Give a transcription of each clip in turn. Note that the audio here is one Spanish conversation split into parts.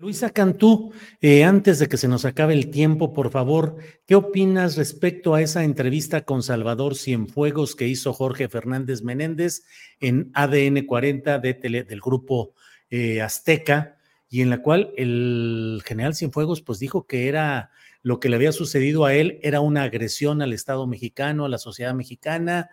Luisa Cantú, eh, antes de que se nos acabe el tiempo, por favor, ¿qué opinas respecto a esa entrevista con Salvador Cienfuegos que hizo Jorge Fernández Menéndez en ADN 40 de tele- del grupo eh, Azteca y en la cual el general Cienfuegos pues dijo que era lo que le había sucedido a él era una agresión al Estado mexicano, a la sociedad mexicana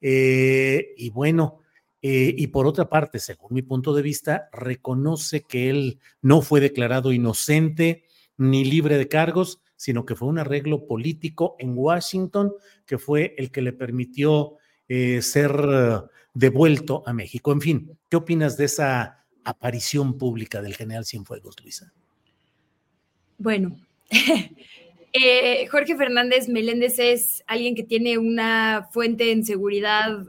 eh, y bueno, eh, y por otra parte, según mi punto de vista, reconoce que él no fue declarado inocente ni libre de cargos, sino que fue un arreglo político en Washington que fue el que le permitió eh, ser devuelto a México. En fin, ¿qué opinas de esa aparición pública del general Cienfuegos, Luisa? Bueno, eh, Jorge Fernández Meléndez es alguien que tiene una fuente en seguridad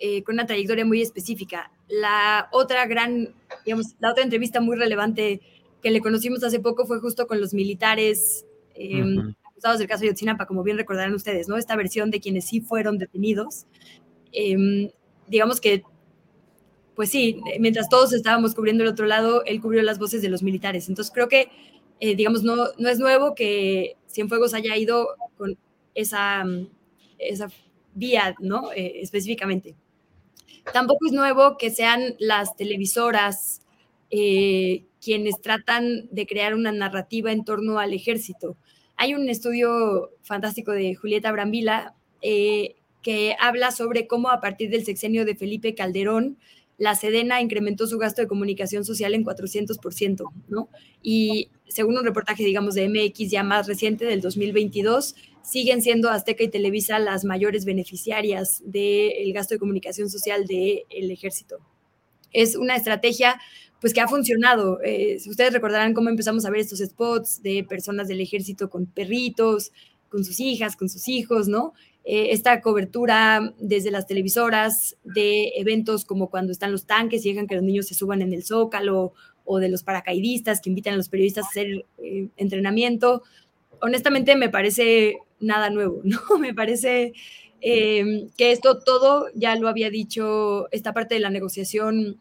eh, con una trayectoria muy específica. La otra gran, digamos, la otra entrevista muy relevante que le conocimos hace poco fue justo con los militares eh, Ujú. acusados del caso de Yotzinapa, como bien recordarán ustedes, ¿no? Esta versión de quienes sí fueron detenidos. Eh, digamos que, pues sí, mientras todos estábamos cubriendo el otro lado, él cubrió las voces de los militares. Entonces creo que eh, digamos, no, no es nuevo que Cienfuegos haya ido con esa, esa vía, ¿no? Eh, específicamente. Tampoco es nuevo que sean las televisoras eh, quienes tratan de crear una narrativa en torno al ejército. Hay un estudio fantástico de Julieta Brambila eh, que habla sobre cómo a partir del sexenio de Felipe Calderón, la Sedena incrementó su gasto de comunicación social en 400%, ¿no? Y según un reportaje, digamos, de MX ya más reciente, del 2022, siguen siendo Azteca y Televisa las mayores beneficiarias del gasto de comunicación social del ejército. Es una estrategia pues que ha funcionado. Eh, ustedes recordarán cómo empezamos a ver estos spots de personas del ejército con perritos, con sus hijas, con sus hijos, ¿no? Eh, esta cobertura desde las televisoras de eventos como cuando están los tanques y dejan que los niños se suban en el zócalo o de los paracaidistas que invitan a los periodistas a hacer eh, entrenamiento. Honestamente me parece nada nuevo, ¿no? Me parece eh, que esto todo ya lo había dicho esta parte de la negociación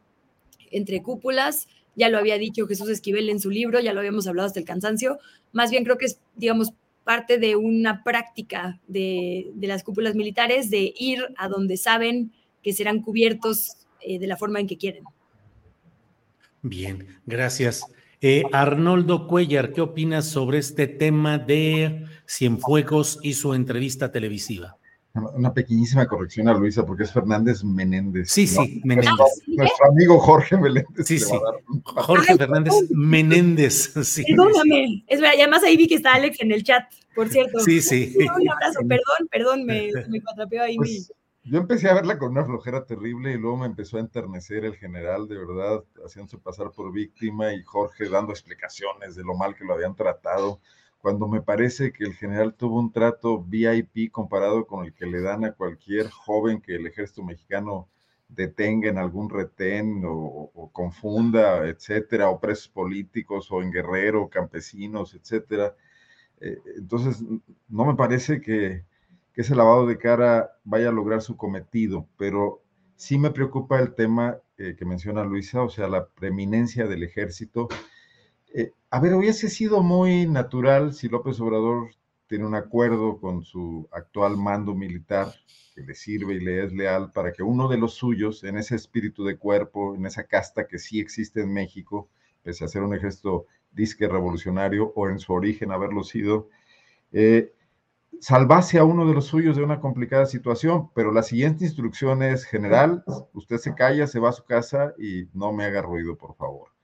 entre cúpulas, ya lo había dicho Jesús Esquivel en su libro, ya lo habíamos hablado hasta el cansancio, más bien creo que es, digamos, parte de una práctica de, de las cúpulas militares de ir a donde saben que serán cubiertos eh, de la forma en que quieren. Bien, gracias. Eh, Arnoldo Cuellar, ¿qué opinas sobre este tema de Cienfuegos y su entrevista televisiva? Una- pequeñísima corrección a Luisa, porque es Fernández Menéndez. Sí, ¿no? sí, Menéndez. Nuestro, nuestro amigo Jorge Meléndez. Sí, sí. dar Jorge Fernández Menéndez. Sí, Perdóname, es verdad, y además ahí vi que está Alex en el chat, por cierto. sí, sí. Un abrazo, perdón, perdón, me, me cuatrapeó ahí mi... Pues, yo empecé a verla con una flojera terrible y luego me empezó a enternecer el general, de verdad, haciéndose pasar por víctima y Jorge dando explicaciones de lo mal que lo habían tratado, cuando me parece que el general tuvo un trato VIP comparado con el que le dan a cualquier joven que el ejército mexicano detenga en algún retén o, confunda, etcétera, o presos políticos o en guerrero, campesinos, etcétera. Eh, entonces, no me parece que, que ese lavado de cara vaya a lograr su cometido, pero sí me preocupa el tema eh, que menciona Luisa, o sea, la preeminencia del ejército. Eh, a ver, hubiese sido muy natural si López Obrador tiene un acuerdo con su actual mando militar que le sirve y le es leal para que uno de los suyos, en ese espíritu de cuerpo, en esa casta que sí existe en México, pese a ser un ejército disque revolucionario o en su origen haberlo sido, eh, salvase a uno de los suyos de una complicada situación, pero la siguiente instrucción es, general, usted se calla, se va a su casa y no me haga ruido, por favor.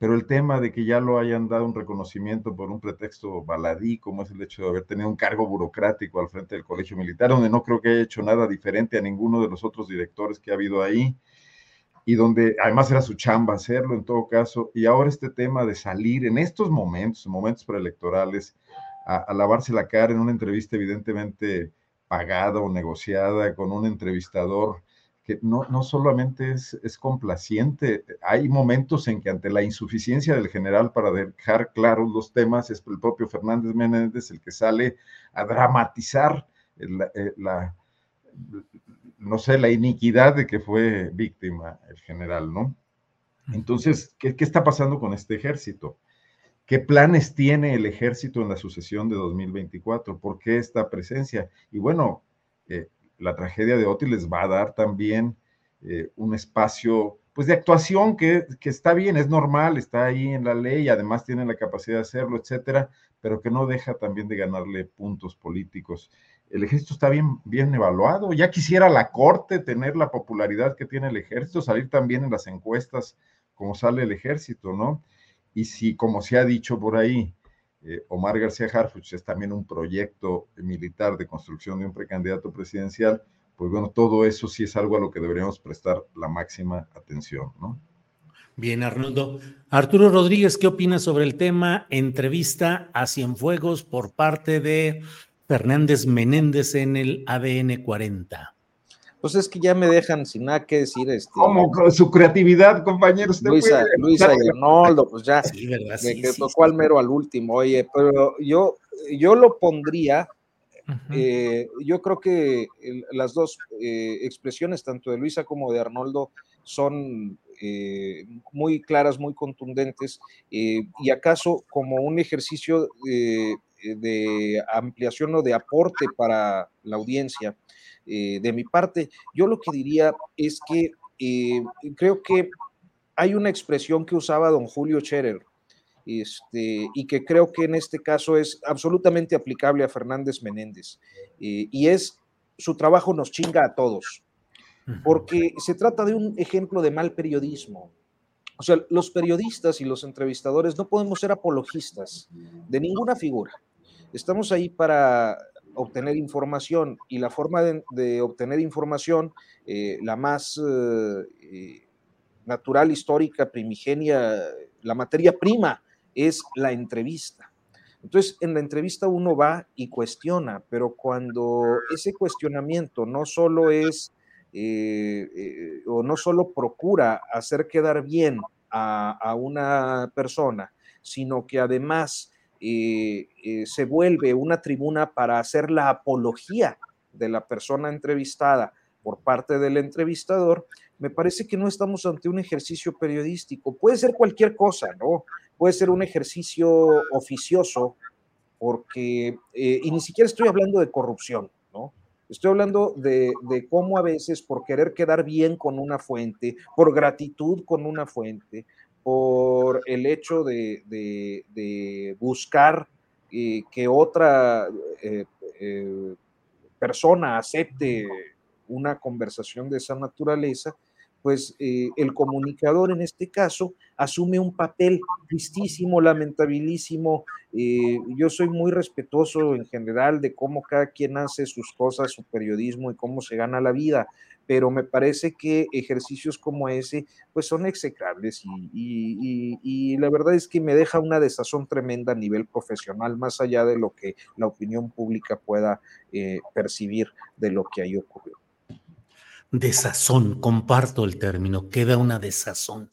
Pero el tema de que ya lo hayan dado un reconocimiento por un pretexto baladí, como es el hecho de haber tenido un cargo burocrático al frente del Colegio Militar, donde no creo que haya hecho nada diferente a ninguno de los otros directores que ha habido ahí, y donde además era su chamba hacerlo en todo caso, y ahora este tema de salir en estos momentos, momentos preelectorales, a, lavarse la cara en una entrevista evidentemente pagada o negociada con un entrevistador que no, no solamente es, es, complaciente, hay momentos en que ante la insuficiencia del general para dejar claros los temas, es el propio Fernández Menéndez el que sale a dramatizar la, eh, la, no sé, la iniquidad de que fue víctima el general, ¿no? Entonces, ¿qué, qué está pasando con este ejército? ¿Qué planes tiene el ejército en la sucesión de 2024? ¿Por qué esta presencia? Y bueno, eh, la tragedia de Oti les va a dar también eh, un espacio pues de actuación que, que, está bien, es normal, está ahí en la ley, además tiene la capacidad de hacerlo, etcétera, pero que no deja también de ganarle puntos políticos. El ejército está bien, bien evaluado. Ya quisiera la corte tener la popularidad que tiene el ejército, salir también en las encuestas como sale el ejército, ¿no? Y si, como se ha dicho por ahí, eh, Omar García Harfuch es también un proyecto militar de construcción de un precandidato presidencial, pues bueno, todo eso sí es algo a lo que deberíamos prestar la máxima atención, ¿no? Bien, Arnoldo. Arturo Rodríguez, ¿qué opinas sobre el tema entrevista a Cienfuegos por parte de Fernández Menéndez en el ADN 40? Pues es que ya me dejan sin nada que decir. Este, ¿Cómo su creatividad, compañeros? Luisa, Luisa y Arnoldo, pues ya, sí, ¿verdad? Sí, me, tocó al mero al último, oye, pero yo, yo lo pondría, eh, yo creo que las dos eh, expresiones, tanto de Luisa como de Arnoldo, son eh, muy claras, muy contundentes, y acaso como un ejercicio de ampliación o de aporte para la audiencia eh, de mi parte. Yo lo que diría es que eh, creo que hay una expresión que usaba don Julio Scherer, este, y que creo que en este caso es absolutamente aplicable a Fernández Menéndez, eh, y es su trabajo nos chinga a todos, porque se trata de un ejemplo de mal periodismo. O sea, los periodistas y los entrevistadores no podemos ser apologistas de ninguna figura. Estamos ahí para obtener información y la forma de, obtener información, eh, la más eh, eh, natural, histórica, primigenia, la materia prima es la entrevista. Entonces, en la entrevista uno va y cuestiona, pero cuando ese cuestionamiento no solo es o no solo procura hacer quedar bien a, a una persona, sino que además eh, se vuelve una tribuna para hacer la apología de la persona entrevistada por parte del entrevistador, me parece que no estamos ante un ejercicio periodístico. Puede ser cualquier cosa, ¿no? Puede ser un ejercicio oficioso, porque, eh, y ni siquiera estoy hablando de corrupción, ¿no? Estoy hablando de, cómo a veces por querer quedar bien con una fuente, por gratitud con una fuente, por el hecho de, buscar eh, que otra eh, eh, persona acepte una conversación de esa naturaleza, pues el comunicador en este caso asume un papel tristísimo, lamentabilísimo. yo soy muy respetuoso en general de cómo cada quien hace sus cosas, su periodismo y cómo se gana la vida, pero me parece que ejercicios como ese pues son execrables y, la verdad es que me deja una desazón tremenda a nivel profesional, más allá de lo que la opinión pública pueda eh, percibir de lo que ahí ocurrió. Desazón, comparto el término, queda una desazón.